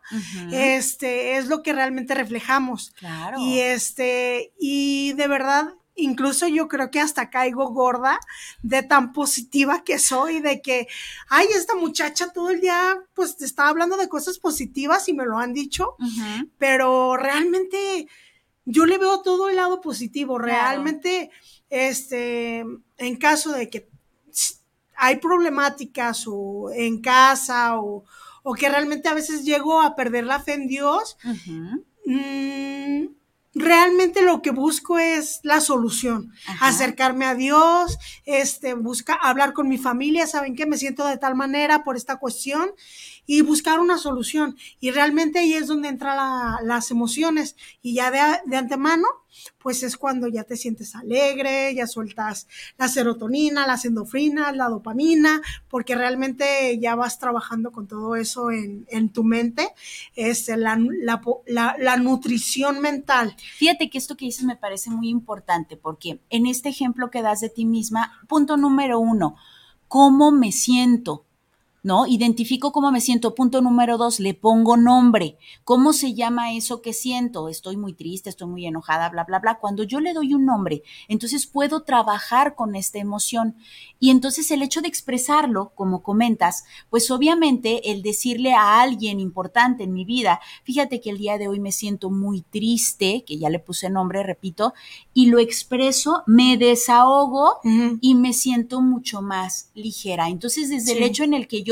este, es lo que realmente reflejamos. claro. Y este, y de verdad, incluso yo creo que hasta caigo gorda de tan positiva que soy, de que, ay, esta muchacha todo el día, pues te está hablando de cosas positivas y me lo han dicho, pero realmente yo le veo todo el lado positivo. Claro. Realmente, este, en caso de que hay problemáticas o en casa o, o que realmente a veces llego a perder la fe en Dios, ujú, Mm, realmente lo que busco es la solución, Ajá. acercarme a Dios, este, busca hablar con mi familia, saben que me siento de tal manera por esta cuestión y buscar una solución. Y realmente ahí es donde entran la- las emociones y ya de, de antemano, pues es cuando ya te sientes alegre, ya sueltas la serotonina, las endorfinas, la dopamina, porque realmente ya vas trabajando con todo eso en, en tu mente, este, la, la- la nutrición mental. Fíjate que esto que dices me parece muy importante porque en este ejemplo que das de ti misma, punto número uno, ¿cómo me siento? ¿No? Identifico cómo me siento. Punto número dos, le pongo nombre. ¿Cómo se llama eso que siento? Estoy muy triste, estoy muy enojada, bla, bla, bla. Cuando yo le doy un nombre, entonces puedo trabajar con esta emoción. Y entonces el hecho de expresarlo, como comentas, pues obviamente el decirle a alguien importante en mi vida, fíjate que el día de hoy me siento muy triste, que ya le puse nombre, repito, y lo expreso, me desahogo y me siento mucho más ligera. Entonces, desde el hecho en el que yo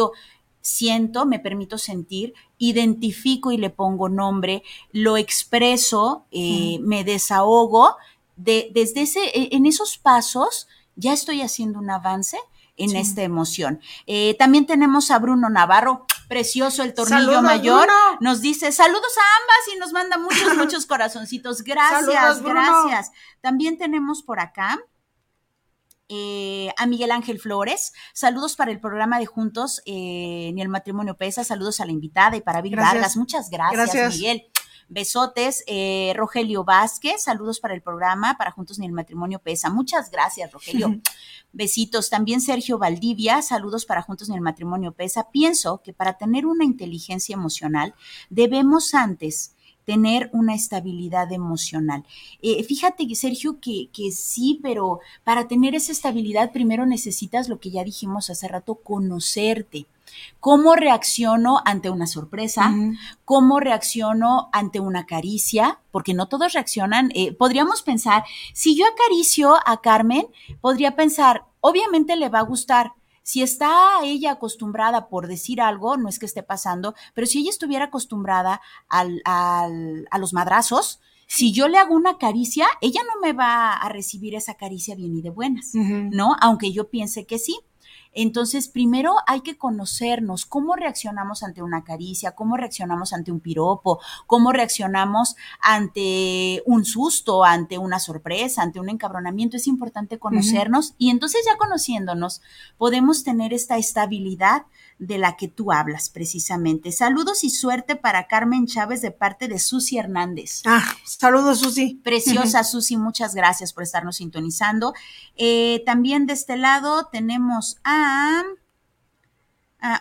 siento, me permito sentir, identifico y le pongo nombre, lo expreso, eh, me desahogo, de, desde ese, e- en esos pasos ya estoy haciendo un avance en Sí. esta emoción. Eh, también tenemos a Bruno Navarro, precioso el tornillo Saludos, mayor, Bruno. nos dice saludos a ambas y nos manda muchos, muchos corazoncitos. Gracias, Saludos, gracias. También tenemos por acá eh, a Miguel Ángel Flores. Saludos para el programa de Juntos, eh, ni el matrimonio pesa. Saludos a la invitada y para Bill Gracias. Vargas. Muchas gracias, Gracias. Miguel. Besotes, eh, Rogelio Vázquez, saludos para el programa, para Juntos ni el Matrimonio Pesa. Muchas gracias, Rogelio. Besitos. También Sergio Valdivia, saludos para Juntos ni el Matrimonio Pesa. Pienso que para tener una inteligencia emocional debemos antes tener una estabilidad emocional. Eh, fíjate, Sergio, que, que sí, pero para tener esa estabilidad primero necesitas lo que ya dijimos hace rato, conocerte. ¿Cómo reacciono ante una sorpresa? ¿Cómo reacciono ante una caricia? Porque no todos reaccionan. eh, podríamos pensar, si yo acaricio a Carmen, podría pensar, obviamente le va a gustar. Si está ella acostumbrada por decir algo, no es que esté pasando, pero si ella estuviera acostumbrada al, al, a los madrazos, si yo le hago una caricia, ella no me va a recibir esa caricia bien y de buenas. ¿no? Aunque yo piense que sí. Entonces, primero hay que conocernos, cómo reaccionamos ante una caricia, cómo reaccionamos ante un piropo, cómo reaccionamos ante un susto, ante una sorpresa, ante un encabronamiento. Es importante conocernos y entonces ya conociéndonos podemos tener esta estabilidad de la que tú hablas precisamente. Saludos y suerte para Carmen Chávez de parte de Susi Hernández. Ah, saludos Susi. Preciosa Susi, muchas gracias por estarnos sintonizando. Eh, también de este lado tenemos a...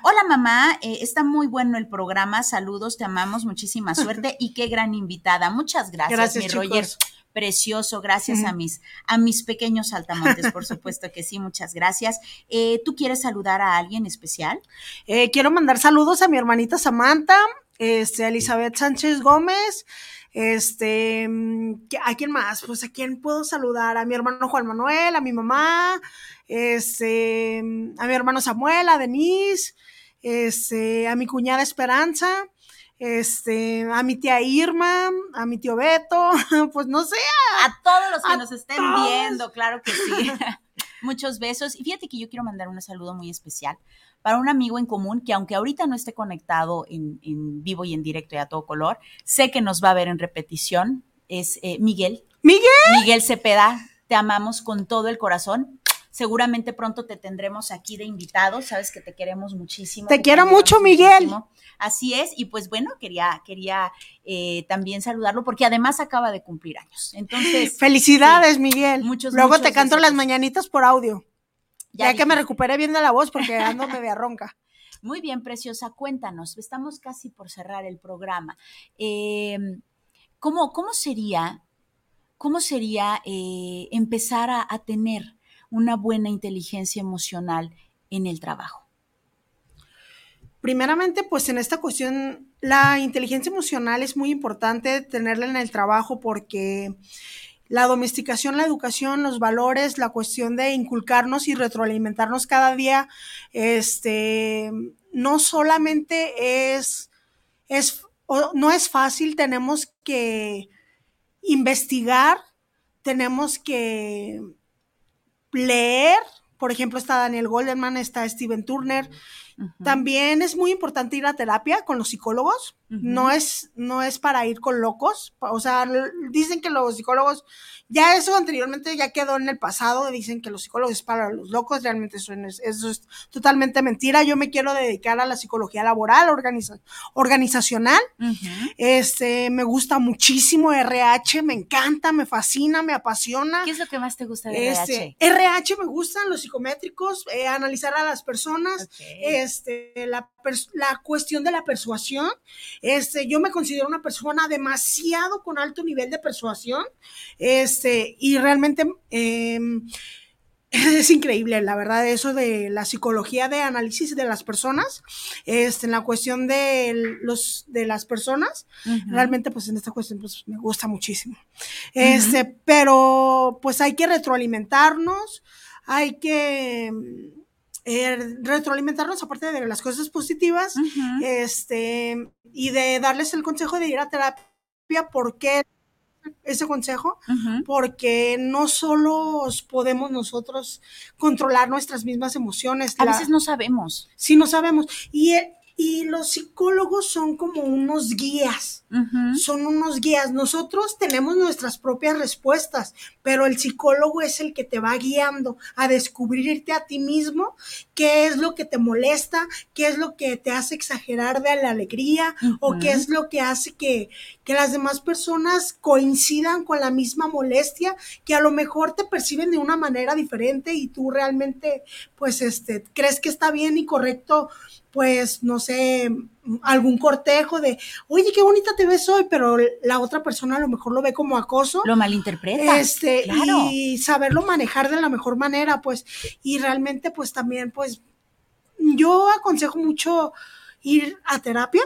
hola mamá, eh, está muy bueno el programa, saludos, te amamos, muchísima suerte y qué gran invitada. Muchas gracias, Gracias, mi Roger. chicos. Precioso, gracias a mis, a mis pequeños saltamontes, por supuesto que sí, muchas gracias. Eh, ¿Tú quieres saludar a alguien especial? Eh, quiero mandar saludos a mi hermanita Samantha, este, a Elizabeth Sánchez Gómez, este, mm, ¿a quién más? Pues a quién puedo saludar, a mi hermano Juan Manuel, a mi mamá, este, a mi hermano Samuel, a Denise, este, a mi cuñada Esperanza, este, a mi tía Irma, a mi tío Beto, pues no sé, A todos los que nos estén todos. viendo, claro que sí. Muchos besos. Y fíjate que yo quiero mandar un saludo muy especial para un amigo en común que aunque ahorita no esté conectado en, en vivo y en directo y a todo color, sé que nos va a ver en repetición. Es eh, Miguel. Miguel. Miguel Cepeda, te amamos con todo el corazón. Seguramente pronto te tendremos aquí de invitado. Sabes que te queremos muchísimo. Te quiero mucho, Miguel. muchísimo. Así es. Y pues bueno, quería, quería eh, también saludarlo porque además acaba de cumplir años. Entonces, Felicidades, Miguel. Muchos, Luego muchos te canto las mañanitas por audio. Ya, que me recuperé bien de la voz porque ando media ronca. Muy bien, preciosa, cuéntanos, estamos casi por cerrar el programa. Eh, ¿cómo, cómo sería, cómo sería eh, empezar a, a tener una buena inteligencia emocional en el trabajo? Primeramente, pues en esta cuestión, la inteligencia emocional es muy importante tenerla en el trabajo porque la domesticación, la educación, los valores, la cuestión de inculcarnos y retroalimentarnos cada día, este, no solamente es, es, no es fácil, tenemos que investigar, tenemos que leer, por ejemplo, está Daniel Goldman, está Steven Turner, Ujú. también es muy importante ir a terapia con los psicólogos. Ujú. No es, no es para ir con locos. O sea, dicen que los psicólogos, ya eso anteriormente ya quedó en el pasado. Dicen que los psicólogos es para los locos. Realmente eso es, eso es totalmente mentira. Yo me quiero dedicar a la psicología laboral, organiza- organizacional. Ujú. Este, me gusta muchísimo RH, me encanta, me fascina, me apasiona. ¿Qué es lo que más te gusta de Este, RH? RH me gustan los psicométricos, eh, analizar a las personas, Ok. Este, la, cuestión de la persuasión. Este, yo me considero una persona demasiado con alto nivel de persuasión. Este, y realmente eh, es increíble, la verdad, eso de la psicología de análisis de las personas, este, en la cuestión de los de las personas, realmente pues en esta cuestión pues me gusta muchísimo. Este, pero pues hay que retroalimentarnos, hay que mm, eh, retroalimentarnos aparte de las cosas positivas, este, y de darles el consejo de ir a terapia, ¿por qué ese consejo? Porque no solo podemos nosotros controlar nuestras mismas emociones. A la- veces no sabemos. Sí, no sabemos. Y, eh, y los psicólogos son como unos guías. Son unos guías. Nosotros tenemos nuestras propias respuestas, pero el psicólogo es el que te va guiando a descubrirte a ti mismo qué es lo que te molesta, qué es lo que te hace exagerar de la alegría o qué es lo que hace que, que las demás personas coincidan con la misma molestia, que a lo mejor te perciben de una manera diferente y tú realmente, pues, este, crees que está bien y correcto, pues, no sé, algún cortejo de, oye, qué bonita te ves hoy, pero la otra persona a lo mejor lo ve como acoso. Lo malinterpreta. Este, claro. y saberlo manejar de la mejor manera, pues, y realmente, pues también, pues, yo aconsejo mucho ir a terapia,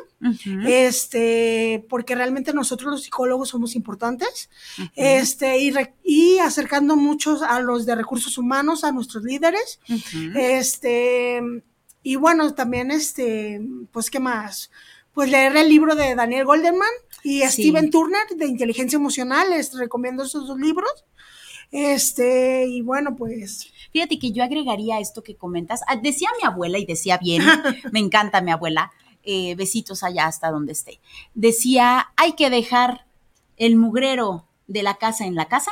este, porque realmente nosotros los psicólogos somos importantes, este, y, re- y acercando muchos a los de recursos humanos, a nuestros líderes, este, y bueno, también, este, pues, ¿qué más? Pues leer el libro de Daniel Goldman y Sí. Steven Turner de Inteligencia Emocional, les recomiendo esos dos libros. Este, y bueno, pues. Fíjate que yo agregaría esto que comentas. Ah, decía mi abuela y decía bien, me encanta mi abuela. Eh, besitos allá hasta donde esté. Decía, hay que dejar el mugrero de la casa en la casa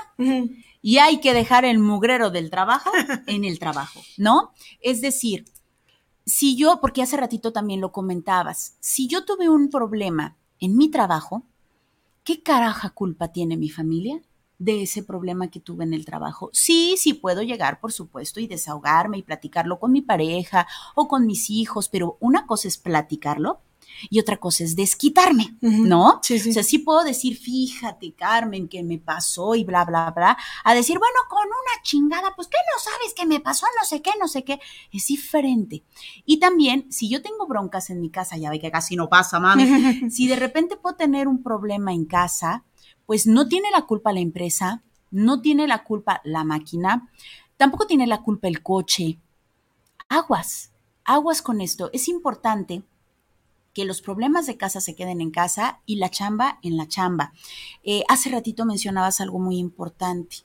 y hay que dejar el mugrero del trabajo en el trabajo, ¿no? Es decir, si yo, porque hace ratito también lo comentabas, si yo tuve un problema en mi trabajo, ¿qué caraja culpa tiene mi familia? de ese problema que tuve en el trabajo. Sí, sí puedo llegar, por supuesto, y desahogarme y platicarlo con mi pareja o con mis hijos, pero una cosa es platicarlo y otra cosa es desquitarme, ¿no? Sí, sí. O sea, sí puedo decir, fíjate, Carmen, que me pasó y bla, bla, bla, a decir, bueno, con una chingada, pues, ¿qué no sabes que me pasó? No sé qué, no sé qué. Es diferente. Y también, si yo tengo broncas en mi casa, ya ve que casi no pasa, mami, si de repente puedo tener un problema en casa, pues no tiene la culpa la empresa, no tiene la culpa la máquina, tampoco tiene la culpa el coche. Aguas, aguas con esto. Es importante que los problemas de casa se queden en casa y la chamba en la chamba. Eh, hace ratito mencionabas algo muy importante.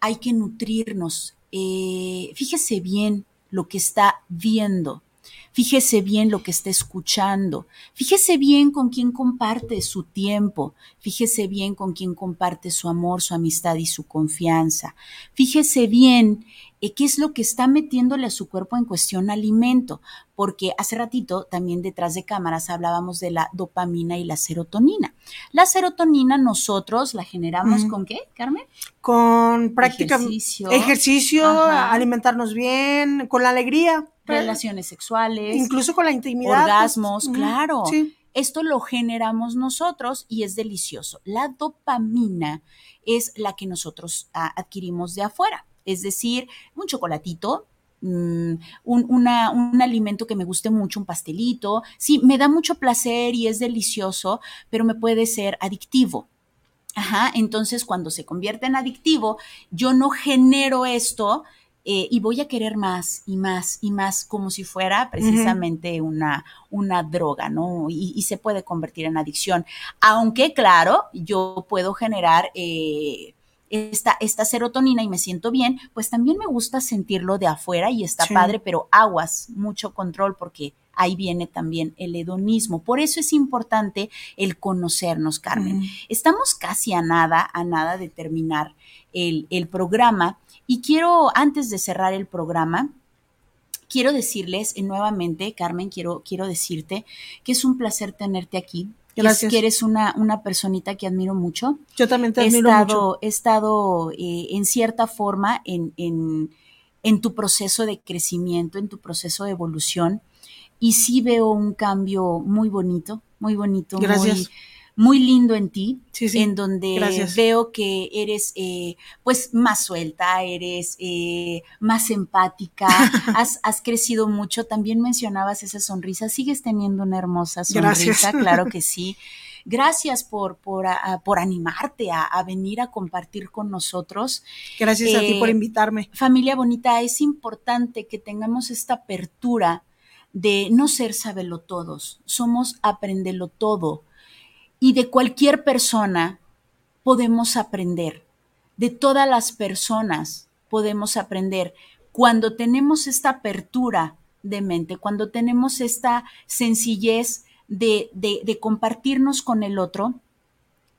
Hay que nutrirnos. Eh, fíjese bien lo que está viendo. Fíjese bien lo que está escuchando. Fíjese bien con quién comparte su tiempo. Fíjese bien con quién comparte su amor, su amistad y su confianza. Fíjese bien eh, qué es lo que está metiéndole a su cuerpo en cuestión alimento, porque hace ratito también detrás de cámaras hablábamos de la dopamina y la serotonina. La serotonina nosotros la generamos con qué, Carmen? Con práctica, ejercicio, ejercicio alimentarnos bien, con la alegría. Relaciones sexuales. Incluso con la intimidad. Pues, orgasmos, claro. Esto lo generamos nosotros y es delicioso. La dopamina es la que nosotros ah, adquirimos de afuera es decir, un chocolatito, mm, un, un, alimento que me guste mucho, un pastelito. Sí, me da mucho placer y es delicioso, pero me puede ser adictivo. Ajá, entonces cuando se convierte en adictivo, yo no genero esto eh, y voy a querer más y más y más como si fuera precisamente una, una droga, ¿no? Y, se puede convertir en adicción. Aunque, claro, yo puedo generar... Eh, esta, esta serotonina y me siento bien, pues también me gusta sentirlo de afuera y está padre, pero aguas, mucho control porque ahí viene también el hedonismo. Por eso es importante el conocernos, Carmen. Estamos casi a nada, a nada de terminar el, el programa y quiero, antes de cerrar el programa, quiero decirles nuevamente, Carmen, quiero, quiero decirte que es un placer tenerte aquí. Gracias. que eres una, una personita que admiro mucho. Yo también te admiro he estado, mucho. He estado eh, en cierta forma en, en, en, tu proceso de crecimiento, en tu proceso de evolución, y sí veo un cambio muy bonito, muy bonito, Gracias. muy muy lindo en ti, sí, sí. en donde Gracias. veo que eres eh, pues más suelta, eres eh, más empática, has, has, crecido mucho. También mencionabas esa sonrisa, sigues teniendo una hermosa sonrisa, Gracias. claro que sí. Gracias por, por, a, por animarte a, a, venir a compartir con nosotros. Gracias eh, a ti por invitarme. Familia bonita, es importante que tengamos esta apertura de no ser sabelo todos, somos aprendelo todo y de cualquier persona podemos aprender. De todas las personas podemos aprender. Cuando tenemos esta apertura de mente, cuando tenemos esta sencillez de, de, de compartirnos con el otro,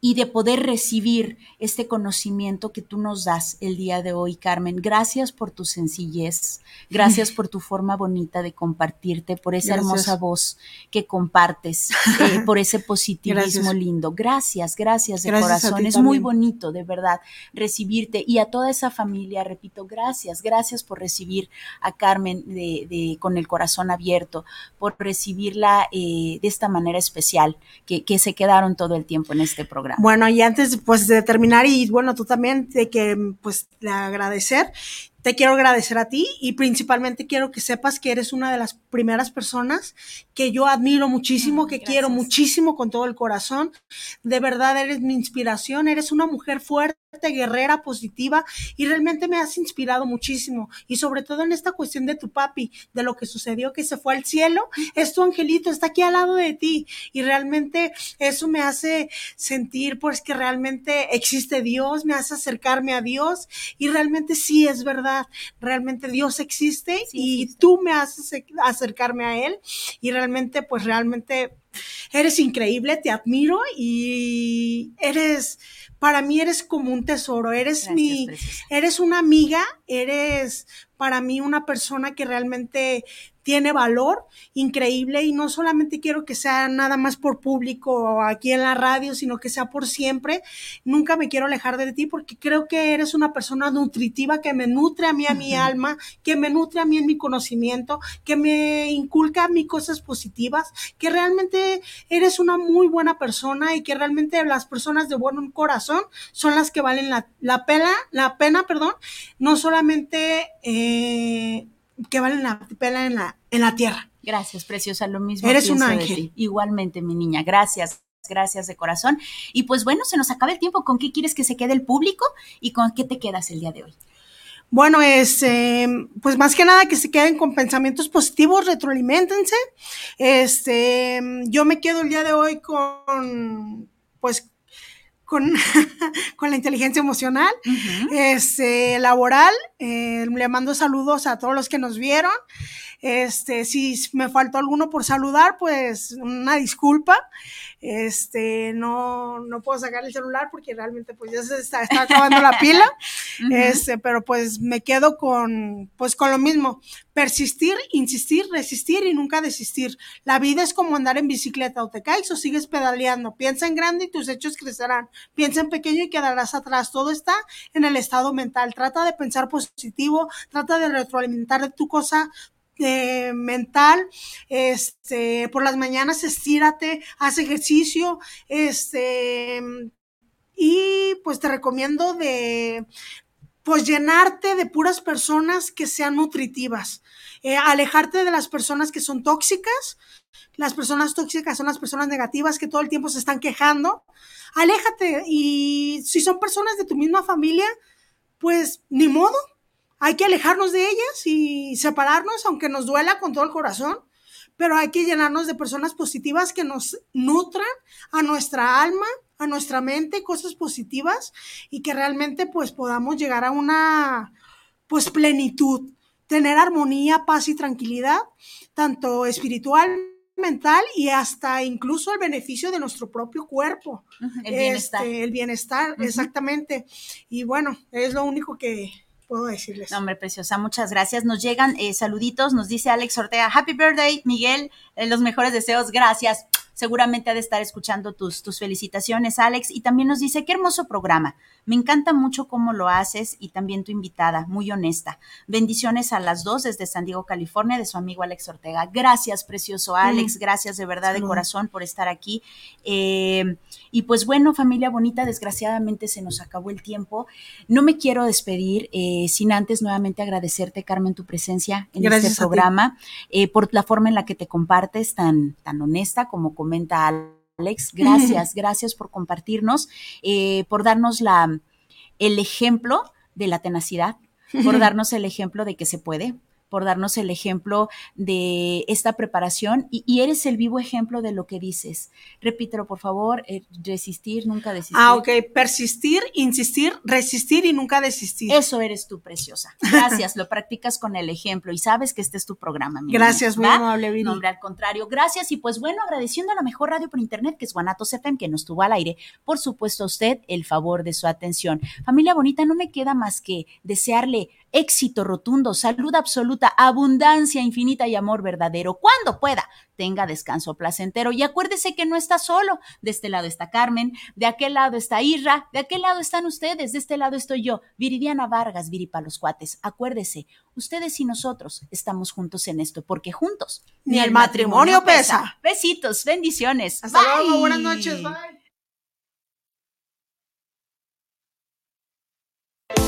y de poder recibir este conocimiento que tú nos das el día de hoy, Carmen. Gracias por tu sencillez, gracias por tu forma bonita de compartirte, por esa gracias. hermosa voz que compartes, eh, por ese positivismo gracias. lindo. Gracias, gracias de gracias corazón. Es también. muy bonito, de verdad, recibirte y a toda esa familia, repito, gracias, gracias por recibir a Carmen de, de, con el corazón abierto, por recibirla eh, de esta manera especial, que, que se quedaron todo el tiempo en este programa. Bueno, y antes pues de terminar y bueno, tú también de que pues de agradecer, te quiero agradecer a ti y principalmente quiero que sepas que eres una de las primeras personas que yo admiro muchísimo, que quiero muchísimo con todo el corazón. De verdad eres mi inspiración, eres una mujer fuerte guerrera, positiva y realmente me has inspirado muchísimo. Y sobre todo en esta cuestión de tu papi, de lo que sucedió que se fue al cielo, es tu angelito, está aquí al lado de ti. Y realmente eso me hace sentir pues que realmente existe Dios, me hace acercarme a Dios. Y realmente sí es verdad, realmente Dios existe y tú me haces acercarme a Él. Y realmente pues realmente eres increíble, te admiro y eres para mí eres como un tesoro, eres mi, eres una amiga, eres para mí una persona que realmente tiene valor increíble y no solamente quiero que sea nada más por público o aquí en la radio, sino que sea por siempre. Nunca me quiero alejar de ti porque creo que eres una persona nutritiva que me nutre a mí, a mi alma, que me nutre a mí en mi conocimiento, que me inculca a mí cosas positivas, que realmente eres una muy buena persona y que realmente las personas de buen corazón son las que valen la, pena, la pena, perdón, no solamente eh, que valen la pena en la, en la tierra. Gracias, preciosa, lo mismo. Eres un ángel. Igualmente, mi niña, gracias. Gracias de corazón. Y pues bueno, se nos acaba el tiempo. ¿Con qué quieres que se quede el público y con qué te quedas el día de hoy? Bueno, es, eh, pues más que nada que se queden con pensamientos positivos, retroalimentense. Este, yo me quedo el día de hoy con, pues, con, con la inteligencia emocional, este, laboral. Eh, le mando saludos a todos los que nos vieron. Este, si me faltó alguno por saludar, pues una disculpa. Este, no, no puedo sacar el celular porque realmente pues ya se está, acabando la pila. Este, pero pues me quedo con, pues con lo mismo. Persistir, insistir, resistir y nunca desistir. La vida es como andar en bicicleta, o te caes o sigues pedaleando. Piensa en grande y tus hechos crecerán. Piensa en pequeño y quedarás atrás. Todo está en el estado mental. Trata de pensar positivo, trata de retroalimentar de tu cosa mental, este, por las mañanas estírate, haz ejercicio, este, y pues te recomiendo de, pues llenarte de puras personas que sean nutritivas, eh, alejarte de las personas que son tóxicas, las personas tóxicas son las personas negativas que todo el tiempo se están quejando, aléjate y si son personas de tu misma familia, pues ni modo, hay que alejarnos de ellas y separarnos, aunque nos duela con todo el corazón, pero hay que llenarnos de personas positivas que nos nutran a nuestra alma, a nuestra mente, cosas positivas y que realmente pues podamos llegar a una pues plenitud, tener armonía, paz y tranquilidad, tanto espiritual, mental y hasta incluso el beneficio de nuestro propio cuerpo. el bienestar. Este, el bienestar, exactamente. Y bueno, es lo único que, puedo decirles. hombre, preciosa, muchas gracias. Nos llegan eh, saluditos, nos dice Alex Ortega, Happy Birthday, Miguel, eh, los mejores deseos, gracias seguramente ha de estar escuchando tus, tus felicitaciones, Alex. Y también nos dice, qué hermoso programa. Me encanta mucho cómo lo haces y también tu invitada, muy honesta. Bendiciones a las dos desde San Diego, California, de su amigo Alex Ortega. Gracias, precioso Alex. Gracias de verdad, de corazón, por estar aquí. Eh, y pues bueno, familia bonita, desgraciadamente se nos acabó el tiempo. No me quiero despedir eh, sin antes nuevamente agradecerte, Carmen, tu presencia en este programa, eh, por la forma en la que te compartes, tan, tan honesta como comenta Alex. Gracias, gracias por compartirnos, eh, por darnos la, el ejemplo de la tenacidad, por darnos el ejemplo de que se puede, por darnos el ejemplo de esta preparación y, eres el vivo ejemplo de lo que dices. Repítelo, por favor, eh, resistir, nunca desistir. Ah, ok, persistir, insistir, resistir y nunca desistir. Eso eres tú, preciosa. Gracias, lo practicas con el ejemplo y sabes que este es tu programa. Mi gracias, muy amable, Viri. Nombre al contrario, gracias y pues bueno, agradeciendo a la mejor radio por internet que es Guanatos FM que nos tuvo al aire. Por supuesto, a usted el favor de su atención. Familia bonita, no me queda más que desearle éxito rotundo, salud absoluta, abundancia infinita y amor verdadero. Cuando pueda, tenga descanso placentero. Y acuérdese que no está solo. De este lado está Carmen, de aquel lado está Irra, de aquel lado están ustedes, de este lado estoy yo, Viridiana Vargas, Viripa los cuates. Acuérdese, ustedes y nosotros estamos juntos en esto, porque juntos ni, el matrimonio, pesa. Besitos, bendiciones. Hasta luego, buenas noches, bye.